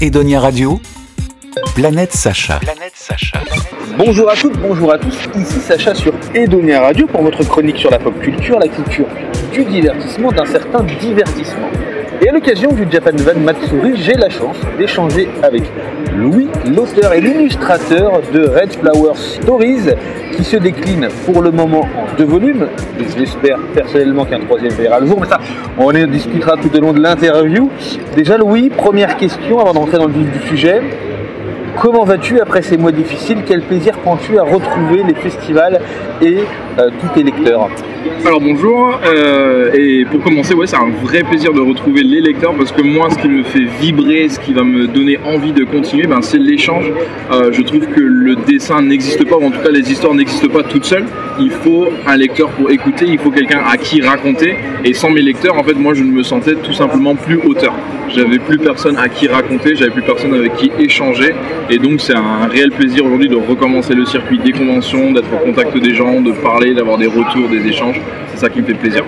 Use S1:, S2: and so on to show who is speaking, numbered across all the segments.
S1: Edonia Radio, Planète Sacha.
S2: Bonjour à toutes, bonjour à tous, ici Sacha sur Edonia Radio pour votre chronique sur la pop culture, la culture du divertissement, d'un certain divertissement. Et à l'occasion du Japan Van Matsuri, j'ai la chance d'échanger avec Louis, l'auteur et l'illustrateur de Red Flower Stories, qui se décline pour le moment en deux volumes. J'espère personnellement qu'un troisième verra le jour, mais ça, on en discutera tout au long de l'interview. Déjà, Louis, première question avant d'entrer dans le vif du sujet. Comment vas-tu après ces mois difficiles? Quel plaisir prends-tu à retrouver les festivals et euh, tous tes lecteurs
S3: Alors bonjour, euh, et pour commencer, ouais, c'est un vrai plaisir de retrouver les lecteurs parce que moi, ce qui me fait vibrer, ce qui va me donner envie de continuer, ben, c'est l'échange. Euh, je trouve que le dessin n'existe pas, ou en tout cas les histoires n'existent pas toutes seules. Il faut un lecteur pour écouter, il faut quelqu'un à qui raconter, et sans mes lecteurs, en fait, moi, je ne me sentais tout simplement plus auteur. J'avais plus personne à qui raconter, j'avais plus personne avec qui échanger. Et donc c'est un réel plaisir aujourd'hui de recommencer le circuit des conventions, d'être au contact des gens, de parler, d'avoir des retours, des échanges. C'est ça qui me fait plaisir.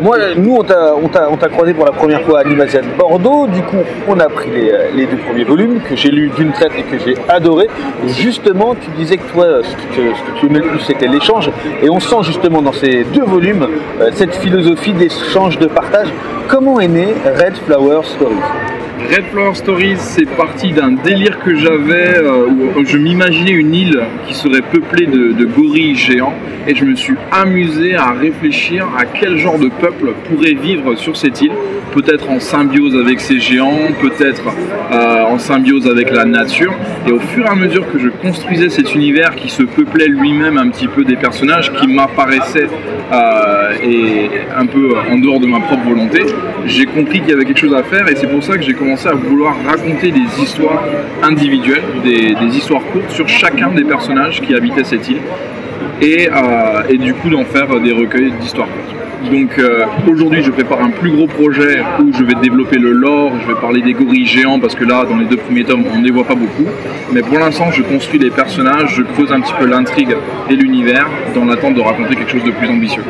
S2: Moi, nous, on t'a, croisé pour la première fois à Animation Bordeaux. Du coup, on a pris les, les deux premiers volumes que j'ai lus d'une traite et que j'ai adoré. Justement, tu disais que toi, ce que, ce que tu aimais le plus, c'était l'échange. Et on sent justement dans ces deux volumes euh, cette philosophie d'échange, de partage. Comment est né Red Flower Stories?
S3: Red Flower Stories, c'est parti d'un délire que j'avais euh, où je m'imaginais une île qui serait peuplée de, gorilles géants et je me suis amusé à réfléchir à quel genre de peuple pourrait vivre sur cette île. Peut-être en symbiose avec ces géants, peut-être euh, en symbiose avec la nature. Et au fur et à mesure que je construisais cet univers qui se peuplait lui-même un petit peu des personnages qui m'apparaissaient euh, et un peu en dehors de ma propre volonté, j'ai compris qu'il y avait quelque chose à faire et c'est pour ça que j'ai commencé à vouloir raconter des histoires individuelles, des, histoires courtes sur chacun des personnages qui habitaient cette île et, euh, du coup d'en faire des recueils d'histoires courtes. Donc euh, aujourd'hui je prépare un plus gros projet où je vais développer le lore, je vais parler des gorilles géants parce que là dans les deux premiers tomes on ne les voit pas beaucoup. Mais pour l'instant je construis des personnages, je creuse un petit peu l'intrigue et l'univers dans l'attente de raconter quelque chose de plus ambitieux.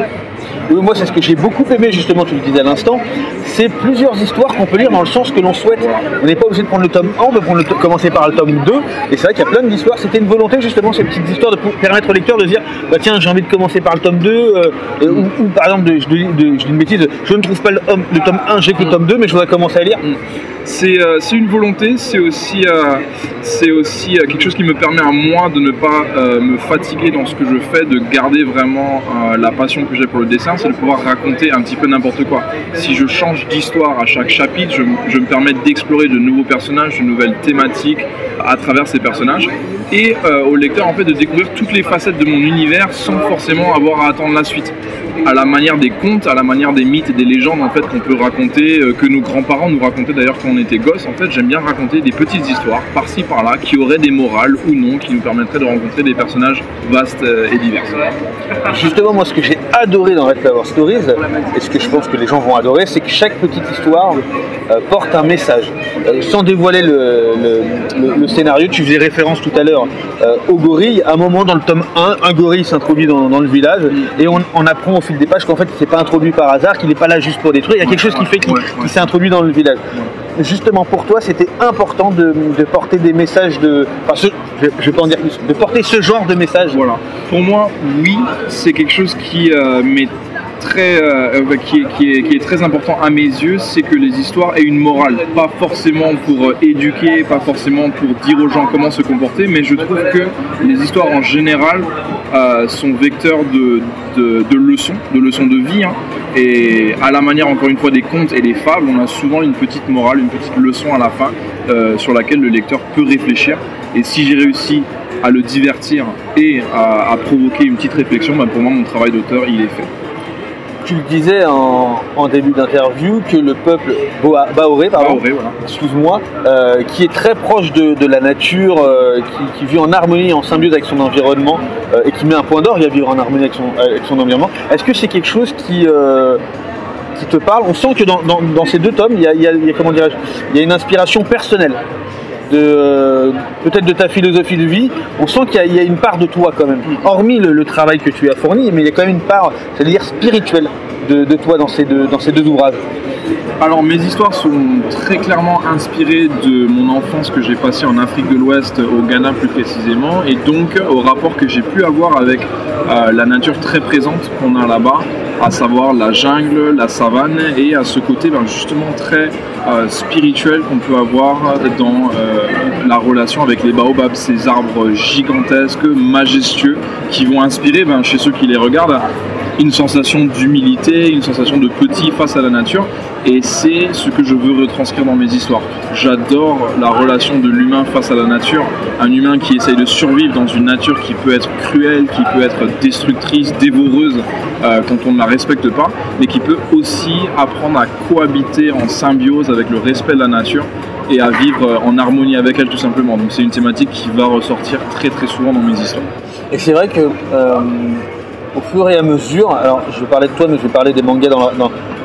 S2: Moi c'est ce que j'ai beaucoup aimé justement, tu le disais à l'instant, c'est plusieurs histoires qu'on peut lire dans le sens que l'on souhaite. On n'est pas obligé de prendre le tome 1, on peut commencer par le tome 2, et c'est vrai qu'il y a plein d'histoires, c'était une volonté justement ces petites histoires de permettre au lecteur de dire bah tiens j'ai envie de commencer par le tome 2, euh, ou, ou, par exemple je dis une bêtise, je ne trouve pas le, le tome 1, j'ai que le tome 2, mais je voudrais commencer à lire.
S3: C'est euh, une volonté, c'est aussi, euh, aussi euh, quelque chose qui me permet à moi de ne pas euh, me fatiguer dans ce que je fais, de garder vraiment euh, la passion que j'ai pour le dessin, c'est de pouvoir raconter un petit peu n'importe quoi. Si je change d'histoire à chaque chapitre, je, je me permets d'explorer de nouveaux personnages, de nouvelles thématiques à travers ces personnages, et au lecteur en fait de découvrir toutes les facettes de mon univers sans forcément avoir à attendre la suite à la manière des contes, à la manière des mythes et des légendes en fait qu'on peut raconter, que nos grands-parents nous racontaient d'ailleurs quand on était gosses. En fait, j'aime bien raconter des petites histoires par-ci par-là qui auraient des morales ou non, qui nous permettraient de rencontrer des personnages vastes euh, et divers.
S2: Justement, moi, ce que j'ai adoré dans Red Flower Stories, et ce que je pense que les gens vont adorer, c'est que chaque petite histoire euh, porte un message. Euh, sans dévoiler le, le, le, le, scénario, tu faisais référence tout à l'heure euh, au gorille. À un moment dans le tome 1, un gorille s'introduit dans, dans, le village et on, on apprend au fil des pages qu'en fait il s'est pas introduit par hasard, qu'il n'est pas là juste pour détruire. Il y a quelque chose qui fait qu'il qu s'est introduit dans le village. Justement pour toi, c'était important de, porter des messages de. Enfin, je, je vais pas en dire plus. De porter ce genre de message.
S3: Voilà. Pour moi, oui, c'est quelque chose qui euh, m'est très, euh, qui, est, qui, est, qui, est, très important à mes yeux, c'est que les histoires aient une morale. Pas forcément pour éduquer, pas forcément pour dire aux gens comment se comporter, mais je trouve que les histoires en général euh, sont vecteurs de, de, leçons, de leçons de vie. Hein. Et à la manière, encore une fois, des contes et des fables, on a souvent une petite morale, une petite leçon à la fin euh, sur laquelle le lecteur peut réfléchir. Et si j'ai réussi à le divertir et à, provoquer une petite réflexion, bah pour moi, mon travail d'auteur, il est fait
S2: tu le disais en, en début d'interview que le peuple Baoré, pardon,
S3: Baoré, voilà.
S2: excuse-moi, euh, qui est très proche de, de la nature, euh, qui, qui, vit en harmonie, en symbiose avec son environnement euh, et qui met un point d'orgue à vivre en harmonie avec son, avec son environnement. Est-ce que c'est quelque chose qui qui te parle? On sent que dans, dans, dans, ces deux tomes, il y a, il y a, il y a comment il y a une inspiration personnelle de peut-être de ta philosophie de vie, on sent qu'il y, a une part de toi quand même. Hormis le, travail que tu as fourni, mais il y a quand même une part, c'est-à-dire spirituelle de, toi dans ces deux ouvrages.
S3: Alors mes histoires sont très clairement inspirées de mon enfance que j'ai passée en Afrique de l'Ouest, au Ghana plus précisément, et donc au rapport que j'ai pu avoir avec euh, la nature très présente qu'on a là-bas, à savoir la jungle, la savane, et à ce côté ben, justement très euh, spirituel qu'on peut avoir dans euh, la relation avec les baobabs, ces arbres gigantesques, majestueux, qui vont inspirer ben, chez ceux qui les regardent une sensation d'humilité, une sensation de petit face à la nature. Et c'est ce que je veux retranscrire dans mes histoires. J'adore la relation de l'humain face à la nature. Un humain qui essaye de survivre dans une nature qui peut être cruelle, qui peut être destructrice, dévoreuse euh, quand on ne la respecte pas, mais qui peut aussi apprendre à cohabiter en symbiose avec le respect de la nature et à vivre en harmonie avec elle tout simplement. Donc c'est une thématique qui va ressortir très très souvent dans mes histoires.
S2: Et c'est vrai que euh, au fur et à mesure, alors je vais parler de toi, mais je vais parler des mangas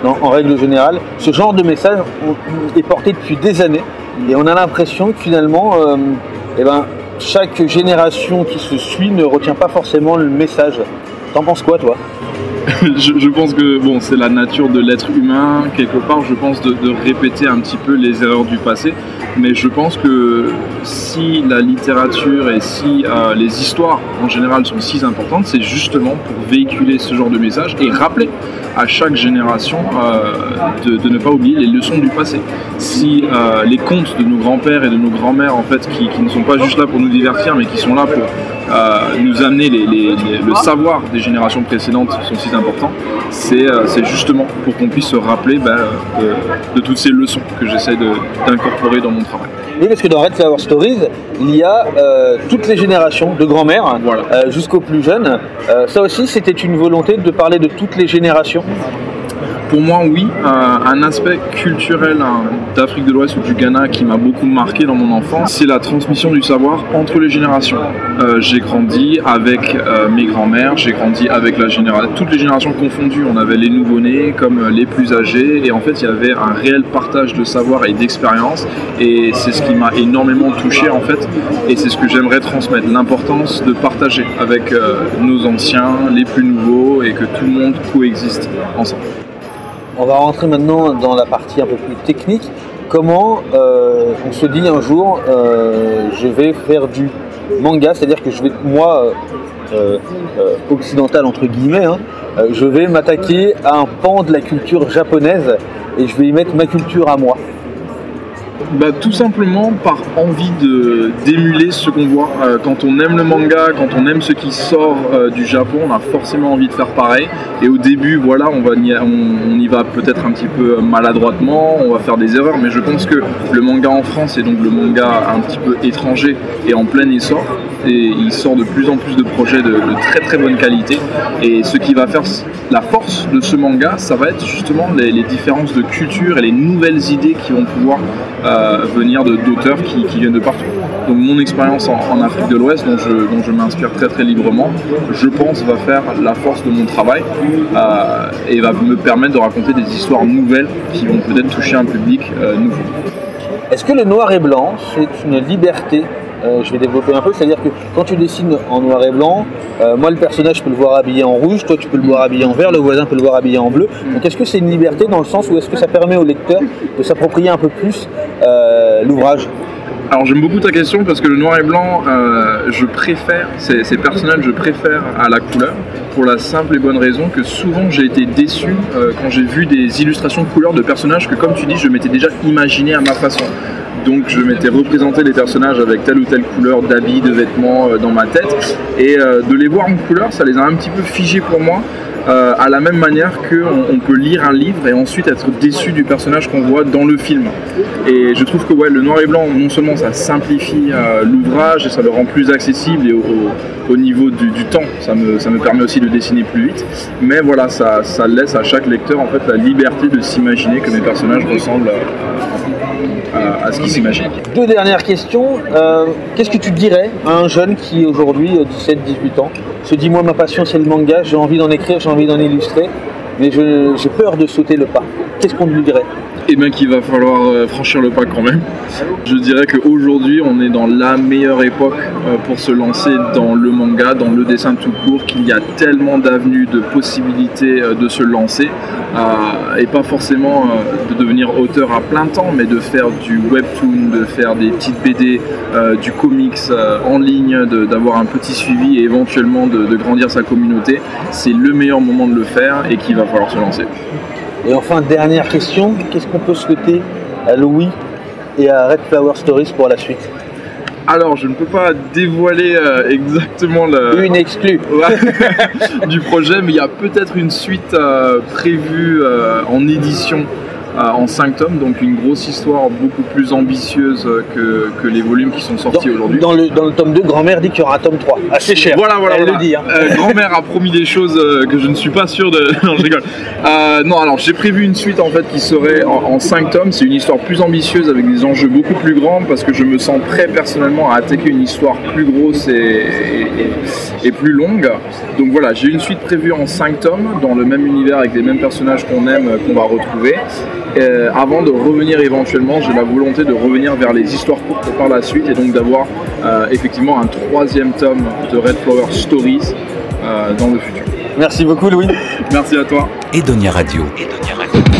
S2: en règle générale, ce genre de message est porté depuis des années et on a l'impression que finalement, euh, eh ben, chaque génération qui se suit ne retient pas forcément le message. T'en penses quoi toi?
S3: je, pense que bon, c'est la nature de l'être humain, quelque part, je pense de, répéter un petit peu les erreurs du passé. Mais je pense que si la littérature et si euh, les histoires en général sont si importantes, c'est justement pour véhiculer ce genre de message et rappeler à chaque génération euh, de, ne pas oublier les leçons du passé. Si euh, les contes de nos grands-pères et de nos grands-mères, en fait, qui, ne sont pas juste là pour nous divertir, mais qui sont là pour nous amener le savoir des générations précédentes sont si importants, c'est justement pour qu'on puisse se rappeler ben, de, toutes ces leçons que j'essaie d'incorporer dans mon travail.
S2: Oui, parce que dans Red Flower Stories, il y a euh, toutes les générations de grand-mères euh, jusqu'aux plus jeunes. Euh, ça aussi, c'était une volonté de parler de toutes les générations Thank you.
S3: Pour moi, oui, un aspect culturel hein, d'Afrique de l'Ouest ou du Ghana qui m'a beaucoup marqué dans mon enfance, c'est la transmission du savoir entre les générations. Euh, j'ai grandi avec euh, mes grands-mères, j'ai grandi avec la toutes les générations confondues. On avait les nouveau-nés comme euh, les plus âgés, et en fait, il y avait un réel partage de savoir et d'expérience, et c'est ce qui m'a énormément touché en fait, et c'est ce que j'aimerais transmettre, l'importance de partager avec nos anciens, les plus nouveaux, et que tout le monde coexiste ensemble.
S2: On va rentrer maintenant dans la partie un peu plus technique. Comment euh, on se dit un jour, euh, je vais faire du manga, c'est-à-dire que je vais, moi, euh, occidental entre guillemets, hein, je vais m'attaquer à un pan de la culture japonaise et je vais y mettre ma culture à moi
S3: bah, Tout simplement par envie d'émuler ce qu'on voit. Euh, quand on aime le manga, quand on aime ce qui sort euh, du Japon, on a forcément envie de faire pareil. Et au début, voilà, on, va on, y va peut-être un petit peu maladroitement, on va faire des erreurs, mais je pense que le manga en France est donc le manga un petit peu étranger et en plein essor. Il sort de plus en plus de projets de, très très bonne qualité. Et ce qui va faire la force de ce manga, ça va être justement les, différences de culture et les nouvelles idées qui vont pouvoir euh, venir d'auteurs qui, viennent de partout. Donc mon expérience en, Afrique de l'Ouest, dont je, m'inspire très très librement, je pense va faire la force de mon travail euh, et va me permettre de raconter des histoires nouvelles qui vont peut-être toucher un public euh, nouveau.
S2: Est-ce que le noir et blanc, c'est une liberté je vais développer un peu, c'est-à-dire que quand tu dessines en noir et blanc, moi le personnage je peux le voir habillé en rouge, toi tu peux le voir habillé en vert, le voisin peut le voir habillé en bleu. Donc est-ce que c'est une liberté dans le sens où est-ce que ça permet au lecteur de s'approprier un peu plus euh, l'ouvrage?
S3: Alors j'aime beaucoup ta question parce que le noir et blanc, euh, je préfère, ces, personnages, je préfère à la couleur pour la simple et bonne raison que souvent j'ai été déçu euh, quand j'ai vu des illustrations de couleurs de personnages que comme tu dis je m'étais déjà imaginé à ma façon. Donc je m'étais représenté les personnages avec telle ou telle couleur d'habits, de vêtements dans ma tête et de les voir en couleur ça les a un petit peu figés pour moi euh, à la même manière qu'on on peut lire un livre et ensuite être déçu du personnage qu'on voit dans le film. Et je trouve que ouais, le noir et blanc, non seulement ça simplifie euh, l'ouvrage et ça le rend plus accessible et au, niveau du, temps, ça me, ça me, permet aussi de dessiner plus vite, mais voilà, ça, ça laisse à chaque lecteur en fait la liberté de s'imaginer que mes personnages ressemblent à, s'imaginent.
S2: Deux dernières questions. Euh, qu'est-ce que tu dirais à un jeune qui aujourd'hui, 17-18 ans, se dit moi ma passion c'est le manga, j'ai envie d'en écrire, j'ai envie d'en illustrer, mais j'ai peur de sauter le pas. Qu'est-ce qu'on lui dirait
S3: Eh bien qu'il va falloir euh, franchir le pas quand même. Je dirais qu'aujourd'hui on est dans la meilleure époque euh, pour se lancer dans le manga, dans le dessin tout court, qu'il y a tellement d'avenues, de possibilités euh, de se lancer. et pas forcément de devenir auteur à plein temps, mais de faire du webtoon, de faire des petites BD, du comics en ligne, d'avoir un petit suivi et éventuellement de, grandir sa communauté. C'est le meilleur moment de le faire et qu'il va falloir se lancer.
S2: Et enfin, dernière question, qu'est-ce qu'on peut souhaiter à Louis et à Red Flower Stories pour la suite?
S3: Alors, je ne peux pas dévoiler euh, exactement le...
S2: Une exclue.
S3: Du projet, mais il y a peut-être une suite euh, prévue euh, en édition en 5 tomes, donc une grosse histoire beaucoup plus ambitieuse que, que les volumes qui sont sortis aujourd'hui.
S2: Dans le, dans le tome 2, grand-mère dit qu'il y aura un tome 3. Assez cher.
S3: Voilà, voilà.
S2: Elle le dit. Hein.
S3: Euh, grand-mère a promis des choses euh, que je ne suis pas sûr de. non, je rigole. Euh, non, alors j'ai prévu une suite en fait qui serait en, 5 tomes. C'est une histoire plus ambitieuse avec des enjeux beaucoup plus grands parce que je me sens prêt personnellement à attaquer une histoire plus grosse et, et, plus longue. Donc voilà, j'ai une suite prévue en 5 tomes dans le même univers avec les mêmes personnages qu'on aime, qu'on va retrouver. Euh, avant de revenir éventuellement, j'ai la volonté de revenir vers les histoires courtes par la suite et donc d'avoir euh, effectivement un troisième tome de Red Flower Stories euh, dans le futur.
S2: Merci beaucoup Louis.
S3: Merci à toi.
S1: Edonia Radio. Radio.